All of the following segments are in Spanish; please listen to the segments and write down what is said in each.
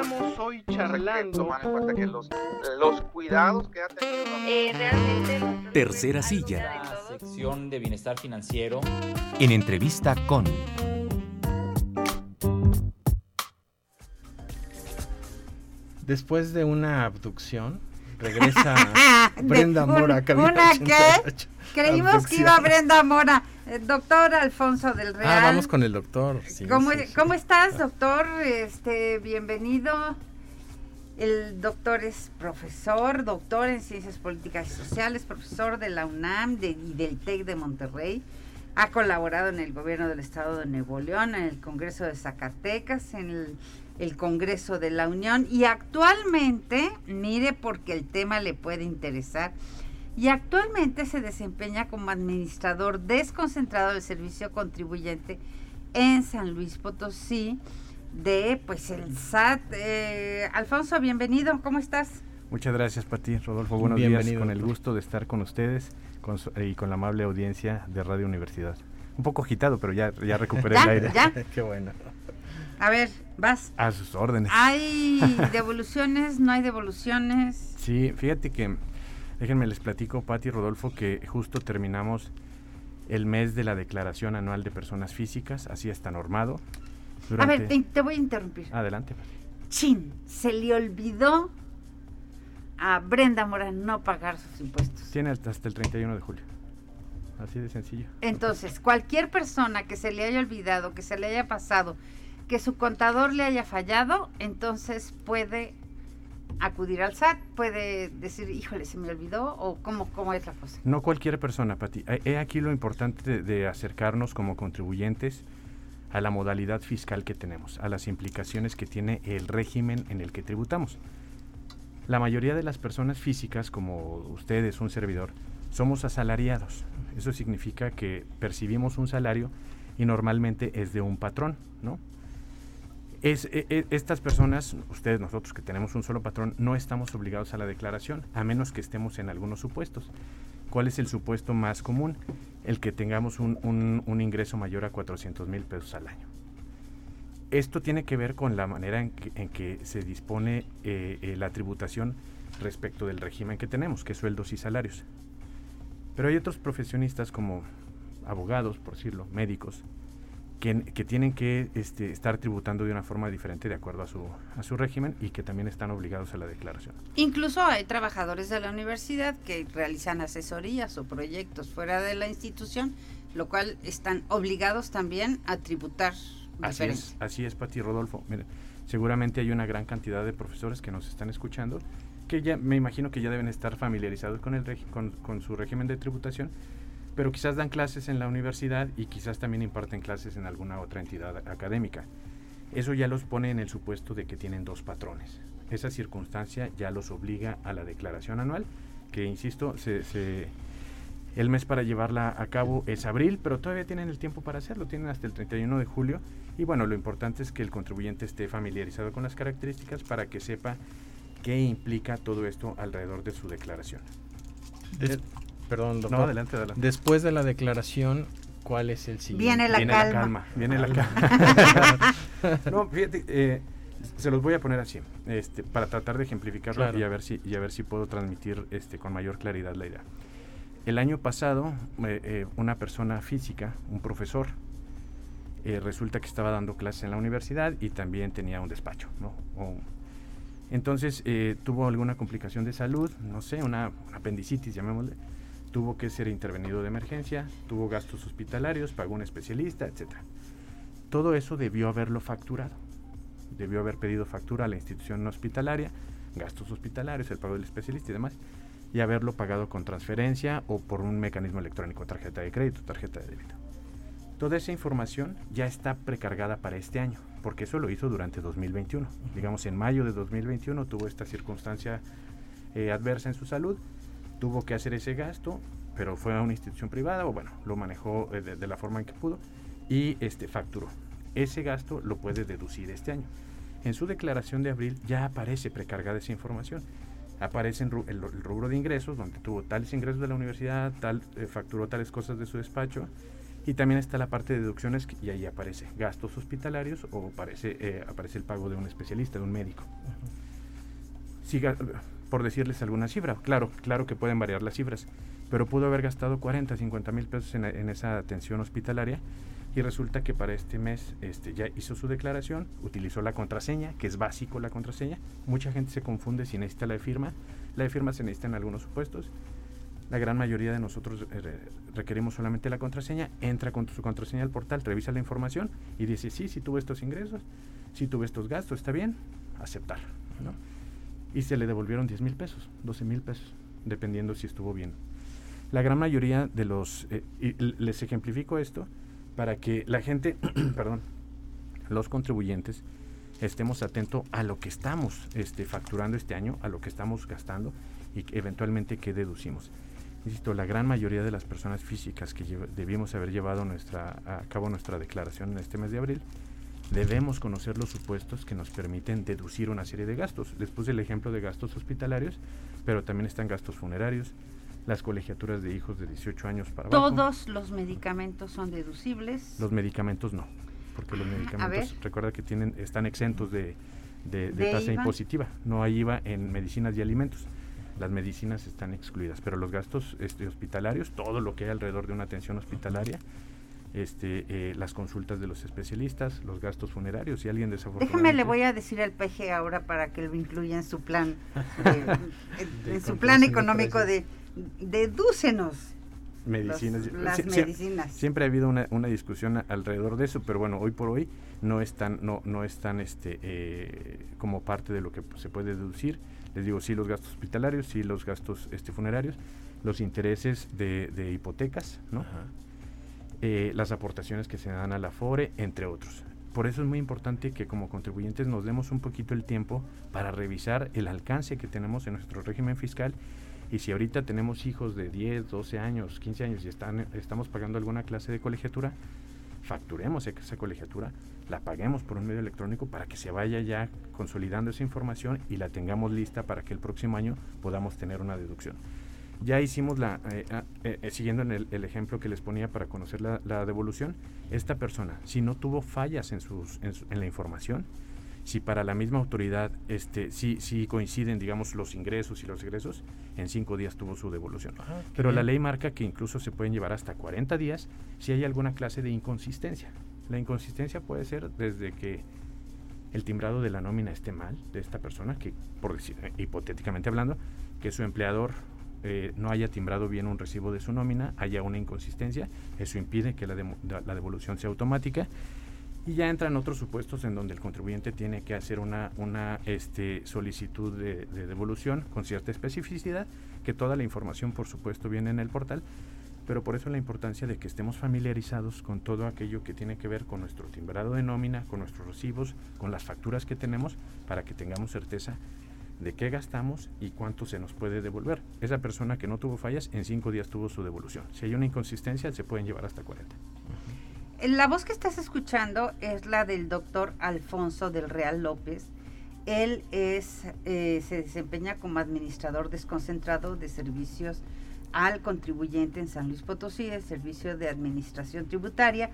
Estamos hoy charlando. Tomar en cuenta que los, los cuidados que ha tenido. Eh, realmente. Tercera silla. La sección de bienestar financiero. En entrevista con. Después de una abducción, regresa Brenda un- Mora. cabina ¿Una qué? 88. Creímos que iba Brenda Mora. Eh, doctor Alfonso del Real. Ah, vamos con el doctor. sí, ¿Cómo, sí, sí. cómo estás, doctor? Este, bienvenido. El doctor es profesor, doctor en Ciencias Políticas y Sociales, profesor de la UNAM de- y del TEC de Monterrey. Ha colaborado en el gobierno del estado de Nuevo León, en el Congreso de Zacatecas, en el, el Congreso de la Unión y actualmente, mire porque el tema le puede interesar, y actualmente se desempeña como administrador desconcentrado del servicio contribuyente en San Luis Potosí de pues el SAT. Eh, Alfonso, bienvenido, ¿cómo estás? Muchas gracias, Pati. Rodolfo, buenos Bienvenido, días. Con el gusto de estar con ustedes con su- y con la amable audiencia de Radio Universidad. Un poco agitado, pero ya, ya recuperé Ya, el aire. ya. Qué bueno. A ver, vas. A sus órdenes. ¿Hay devoluciones? ¿No hay devoluciones? Sí, fíjate que, déjenme les platico, Pati y Rodolfo, que justo terminamos el mes de la Declaración Anual de Personas Físicas, así está normado. A ver, te, te voy a interrumpir. Adelante, Pati. Chin, se le olvidó a Brenda Mora no pagar sus impuestos. Tiene hasta hasta el 31 de julio. Así de sencillo. Entonces, cualquier persona que se le haya olvidado, que se le haya pasado, que su contador le haya fallado, entonces puede acudir al SAT, puede decir, híjole, se me olvidó, o cómo, cómo es la cosa. No cualquier persona, Pati. He- aquí lo importante de, de acercarnos como contribuyentes a la modalidad fiscal que tenemos, a las implicaciones que tiene el régimen en el que tributamos. La mayoría de las personas físicas, como ustedes, un servidor, somos asalariados. Eso significa que percibimos un salario y normalmente es de un patrón, ¿no? Es, e- e- estas personas, ustedes, nosotros que tenemos un solo patrón, no estamos obligados a la declaración, a menos que estemos en algunos supuestos. ¿Cuál es el supuesto más común? El que tengamos un, ingreso mayor a 400 mil pesos al año. Esto tiene que ver con la manera en que, en que se dispone eh, eh, la tributación respecto del régimen que tenemos, que es sueldos y salarios. Pero hay otros profesionistas como abogados, por decirlo, médicos, que, que tienen que este, estar tributando de una forma diferente de acuerdo a su, a su régimen y que también están obligados a la declaración. Incluso hay trabajadores de la universidad que realizan asesorías o proyectos fuera de la institución, lo cual están obligados también a tributar Así diferente. es, así es, Pati Rodolfo. Seguramente hay una gran cantidad de profesores que nos están escuchando que ya me imagino que ya deben estar familiarizados con el con, con su régimen de tributación, pero quizás dan clases en la universidad y quizás también imparten clases en alguna otra entidad académica. Eso ya los pone en el supuesto de que tienen dos patrones. Esa circunstancia ya los obliga a la declaración anual, que insisto, se, se- el mes para llevarla a cabo es abril, pero todavía tienen el tiempo para hacerlo, tienen hasta el 31 de julio. Y bueno, lo importante es que el contribuyente esté familiarizado con las características para que sepa qué implica todo esto alrededor de su declaración. Des- perdón, doctor. No, adelante, adelante. Después de la declaración, ¿cuál es el siguiente? Viene la viene calma. la calma, viene la calma. no, fíjate, eh, se los voy a poner así, este, para tratar de ejemplificarlo Claro. y a ver si y a ver si puedo transmitir este con mayor claridad la idea. El año pasado, eh, eh, una persona física, un profesor, eh, resulta que estaba dando clases en la universidad y también tenía un despacho, ¿no? O- entonces eh, tuvo alguna complicación de salud, no sé, una apendicitis, llamémosle. Tuvo que ser intervenido de emergencia, tuvo gastos hospitalarios, pagó un especialista, etcétera. Todo eso debió haberlo facturado. Debió haber pedido factura a la institución hospitalaria, gastos hospitalarios, el pago del especialista y demás, y haberlo pagado con transferencia o por un mecanismo electrónico, tarjeta de crédito, tarjeta de débito. Toda esa información ya está precargada para este año, porque eso lo hizo durante 2021. Digamos, en mayo de 2021 tuvo esta circunstancia eh, adversa en su salud, tuvo que hacer ese gasto, pero fue a una institución privada, o bueno, lo manejó eh, de, de la forma en que pudo, y este facturó. Ese gasto lo puede deducir este año. En su declaración de abril ya aparece precargada esa información. Aparece en el, el rubro de ingresos, donde tuvo tales ingresos de la universidad, tal, eh, facturó tales cosas de su despacho, Y también está la parte de deducciones y ahí aparece gastos hospitalarios o aparece, eh, aparece el pago de un especialista, de un médico. Ga- por decirles alguna cifra, claro, claro que pueden variar las cifras, pero pudo haber gastado 40, 50 mil pesos en, en esa atención hospitalaria y resulta que para este mes este, ya hizo su declaración, utilizó la contraseña, que es básico la contraseña. Mucha gente se confunde si necesita la de firma. La de firma se necesita en algunos supuestos. La gran mayoría de nosotros eh, re- requerimos solamente la contraseña, entra con su contraseña al portal, revisa la información y dice, sí, sí tuve estos ingresos, sí tuve estos gastos, está bien, aceptar. ¿no? Y se le devolvieron 10 mil pesos, 12 mil pesos, dependiendo si estuvo bien. La gran mayoría de los, eh, les ejemplifico esto para que la gente, perdón, los contribuyentes estemos atentos a lo que estamos este, facturando este año, a lo que estamos gastando y eventualmente qué deducimos. Insisto, la gran mayoría de las personas físicas que debimos haber llevado nuestra, a cabo nuestra declaración en este mes de abril, debemos conocer los supuestos que nos permiten deducir una serie de gastos. Les puse el ejemplo de gastos hospitalarios, pero también están gastos funerarios, las colegiaturas de hijos de 18 años para abajo. Todos los medicamentos son deducibles. Los medicamentos no, porque los Ah, medicamentos, recuerda que tienen, están exentos de, de- de ¿De tasa IVA? impositiva. No hay IVA en medicinas y alimentos. Las medicinas están excluidas, pero los gastos este, hospitalarios, todo lo que hay alrededor de una atención hospitalaria, este, eh, las consultas de los especialistas, los gastos funerarios, si alguien desafortunadamente... Déjeme, le voy a decir al PG ahora para que lo incluya en su plan, de- en, su plan económico de dedúcenos medicinas. los- las Sie- medicinas. Siempre ha habido una, una discusión a- alrededor de eso, pero bueno, hoy por hoy no están, no, no están este, eh, como parte de lo que se puede deducir. Les digo, sí los gastos hospitalarios, sí los gastos este, funerarios, los intereses de, de hipotecas, ¿no? Ajá. Eh, las aportaciones que se dan a la FORE, entre otros. Por eso es muy importante que como contribuyentes nos demos un poquito el tiempo para revisar el alcance que tenemos en nuestro régimen fiscal y si ahorita tenemos hijos de 10, 12 años, 15 años y están, estamos pagando alguna clase de colegiatura, facturemos esa- colegiatura, la paguemos por un medio electrónico para que se vaya ya consolidando esa información y la tengamos lista para que el próximo año podamos tener una deducción. Ya hicimos la, eh, ah, eh, eh, siguiendo en el, el ejemplo que les ponía para conocer la, la devolución, esta persona, si no tuvo fallas en, sus, en, su- en la información, si para la misma autoridad este, sí, sí coinciden, digamos, los ingresos y los egresos, en cinco días tuvo su devolución. Ah, Pero la ley marca que incluso se pueden llevar hasta 40 días si hay alguna clase de inconsistencia. La inconsistencia puede ser desde que el timbrado de la nómina esté mal de esta persona, que por decir, hipotéticamente hablando, que su empleador eh, no haya timbrado bien un recibo de su nómina, haya una inconsistencia, eso impide que la, devolución sea automática. Y ya entran otros supuestos en donde el contribuyente tiene que hacer una, una este, solicitud de, de devolución con cierta especificidad, que toda la información por supuesto viene en el portal, pero por eso la importancia de que estemos familiarizados con todo aquello que tiene que ver con nuestro timbrado de nómina, con nuestros recibos, con las facturas que tenemos, para que tengamos certeza de qué gastamos y cuánto se nos puede devolver. Esa persona que no tuvo fallas, en cinco días tuvo su devolución. Si hay una inconsistencia, se pueden llevar hasta 40. La voz que estás escuchando es la del doctor Alfonso del Real López. Él es, eh, se desempeña como administrador desconcentrado de servicios al contribuyente en San Luis Potosí, el Servicio de Administración Tributaria.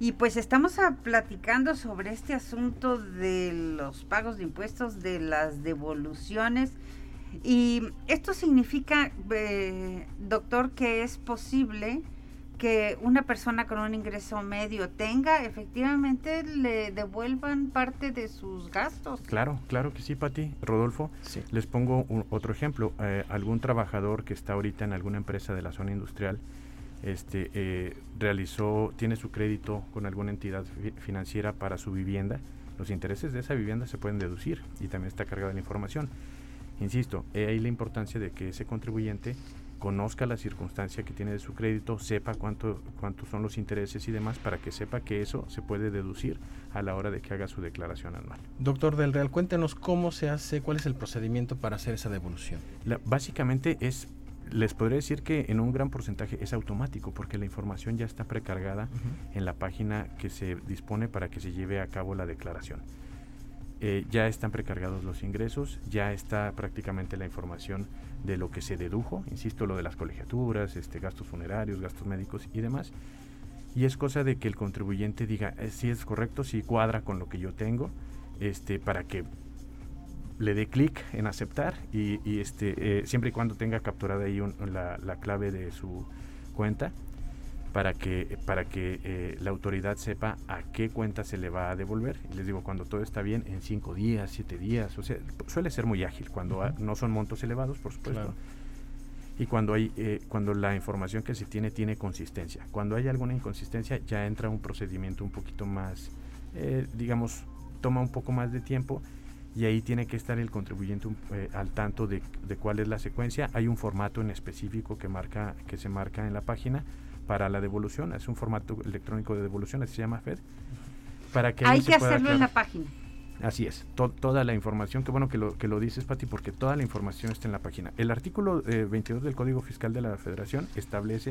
Y pues estamos a- platicando sobre este asunto de los pagos de impuestos, de las devoluciones. Y esto significa, eh, doctor, que es posible que una persona con un ingreso medio tenga, efectivamente le devuelvan parte de sus gastos. Claro, claro que sí, Pati. Rodolfo, Sí. les pongo un- otro ejemplo. Eh, algún trabajador que está ahorita en alguna empresa de la zona industrial este, eh, realizó, tiene su crédito con alguna entidad fi- financiera para su vivienda. Los intereses de esa vivienda se pueden deducir y también está cargada la información. Insisto, he ahí la importancia de que ese contribuyente conozca la circunstancia que tiene de su crédito, sepa cuánto cuántos son los intereses y demás para que sepa que eso se puede deducir a la hora de que haga su declaración anual. Doctor Del Real, cuéntenos cómo se hace, cuál es el procedimiento para hacer esa devolución. La- básicamente es, les podría decir que en un gran porcentaje es automático porque la información ya está precargada en la página que se dispone para que se lleve a cabo la declaración. Eh, ya están precargados los ingresos, ya está prácticamente la información de lo que se dedujo, insisto, lo de las colegiaturas, este, gastos funerarios, gastos médicos y demás. y es cosa de que el contribuyente diga eh, si es correcto, si cuadra con lo que yo tengo, este, para que le dé clic en aceptar y, y este, eh, siempre y cuando tenga capturada ahí un- la, la clave de su cuenta para que, para que eh, la autoridad sepa a qué cuenta se le va a devolver. Y les digo, cuando todo está bien, en cinco días, siete días, o sea, suele ser muy ágil, cuando no son montos elevados, por supuesto. Claro. Y cuando, hay, eh, cuando la información que se tiene tiene consistencia. Cuando hay alguna inconsistencia, ya entra un procedimiento un poquito más, eh, digamos, toma un poco más de tiempo y ahí tiene que estar el contribuyente eh, al tanto de, de cuál es la secuencia. Hay un formato en específico que, marca, que se marca en la página para la devolución. Es un formato electrónico de devolución, así se llama FED. Para que Hay que hacerlo en la página. Así es, to- toda la información, qué bueno que lo, que lo dices, Pati, porque toda la información está en la página. El artículo eh, 22 del Código Fiscal de la Federación establece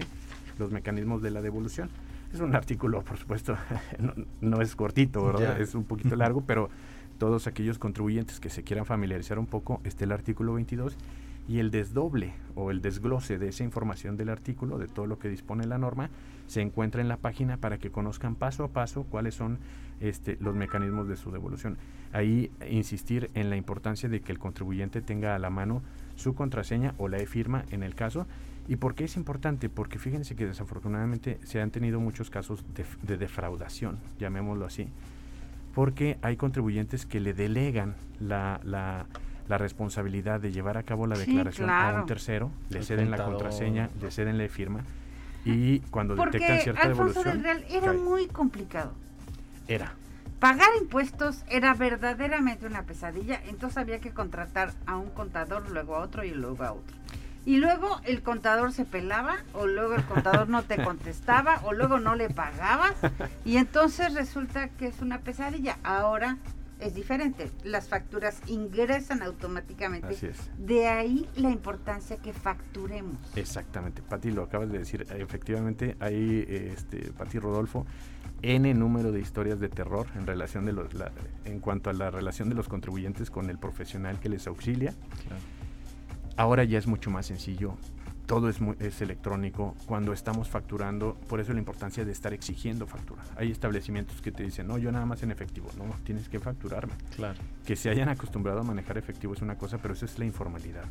los mecanismos de la devolución. Es un artículo, por supuesto, no, no es cortito. Es un poquito largo, pero todos aquellos contribuyentes que se quieran familiarizar un poco, está el artículo 22 y el desdoble o el desglose de esa información del artículo, de todo lo que dispone la norma, se encuentra en la página para que conozcan paso a paso cuáles son este, los mecanismos de su devolución. Ahí insistir en la importancia de que el contribuyente tenga a la mano su contraseña o la e-firma en el caso. ¿Y por qué es importante? Porque fíjense que desafortunadamente se han tenido muchos casos de, defraudación, llamémoslo así, porque hay contribuyentes que le delegan la, la, la responsabilidad de llevar a cabo la Sí, declaración a un tercero, le El ceden la contraseña, le ceden la e-firma y cuando detectan Porque cierta Alfonso devolución, del Real era cae. muy complicado. era. Pagar impuestos era verdaderamente una pesadilla, entonces había que contratar a un contador, luego a otro y luego a otro. Y luego el contador se pelaba, o luego el contador no te contestaba, o luego no le pagabas, y entonces resulta que es una pesadilla. Ahora es diferente, las facturas ingresan automáticamente. Así es. De ahí la importancia que facturemos. Exactamente, Pati, lo acabas de decir. Efectivamente, hay, este, Pati Rodolfo, N número de historias de terror en relación de los, la- en cuanto a la relación de los contribuyentes con el profesional que les auxilia. Claro. Ahora ya es mucho más sencillo. Todo es, muy- es electrónico. Cuando estamos facturando, por eso la importancia de estar exigiendo factura. Hay establecimientos que te dicen, no, yo nada más en efectivo. No, tienes que facturarme. Claro. Que se hayan acostumbrado a manejar efectivo es una cosa, pero eso es la informalidad.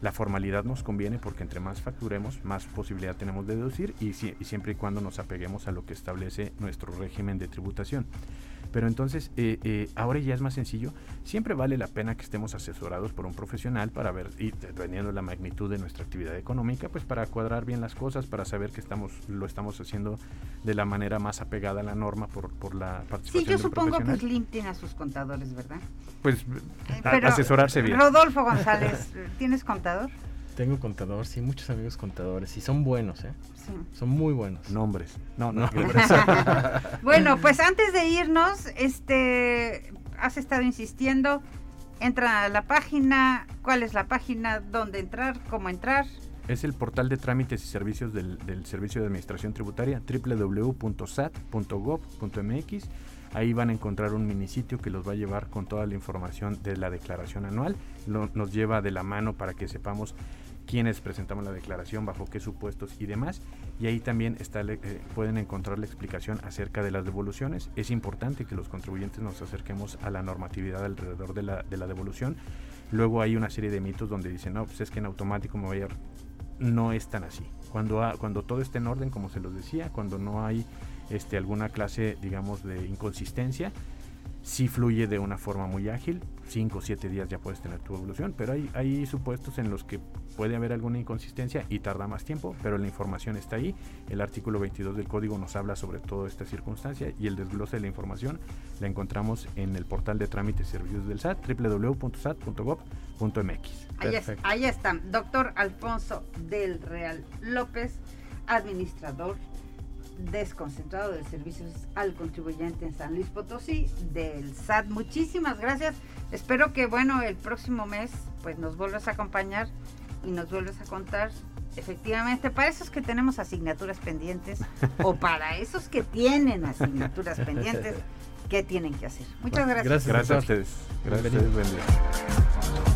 La formalidad nos conviene porque entre más facturemos, más posibilidad tenemos de deducir y, si- y siempre y cuando nos apeguemos a lo que establece nuestro régimen de tributación. Pero entonces, eh, eh, ahora ya es más sencillo. Siempre vale la pena que estemos asesorados por un profesional para ver, y dependiendo de la magnitud de nuestra actividad económica, pues para cuadrar bien las cosas, para saber que estamos, lo estamos haciendo de la manera más apegada a la norma por, por la participación Sí, yo supongo que. Slim tiene a sus contadores, ¿verdad? Pues a- Pero, asesorarse bien. Rodolfo González, ¿tienes contador? Tengo contador, sí, muchos amigos contadores y son buenos, ¿eh? Sí. Son muy buenos. Nombres. No, no. bueno, pues antes de irnos, este, has estado insistiendo, entra a la página, ¿cuál es la página? ¿Dónde entrar? ¿Cómo entrar? Es el portal de trámites y servicios del, del Servicio de Administración Tributaria, www.sat.gov.mx. Ahí van a encontrar un minisitio que los va a llevar con toda la información de la declaración anual. Nos lleva de la mano para que sepamos quiénes presentamos la declaración, bajo qué supuestos y demás. Y ahí también eh, pueden encontrar la explicación acerca de las devoluciones. Es importante que los contribuyentes nos acerquemos a la normatividad alrededor de la, de la devolución. Luego hay una serie de mitos donde dicen, no, pues es que en automático me voy a... No es tan así. Cuando, cuando todo está en orden, como se los decía, cuando no hay este, alguna clase, digamos, de inconsistencia, sí fluye de una forma muy ágil. 5 o 7 días ya puedes tener tu evolución, pero hay, hay supuestos en los que puede haber alguna inconsistencia y tarda más tiempo, pero la información está ahí. El artículo 22 del código nos habla sobre toda esta circunstancia y el desglose de la información la encontramos en el portal de trámites y servicios del SAT, www.sat.gov.mx. Ahí, es- Perfecto. ahí está, doctor Alfonso del Real López, administrador desconcentrado de servicios al contribuyente en San Luis Potosí del SAT. Muchísimas gracias. Espero que, bueno, el próximo mes pues nos vuelvas a acompañar y nos vuelvas a contar efectivamente para esos que tenemos asignaturas pendientes o para esos que tienen asignaturas pendientes, ¿qué tienen que hacer? Muchas gracias. Gracias. Gracias a ustedes. Gracias. Buen día.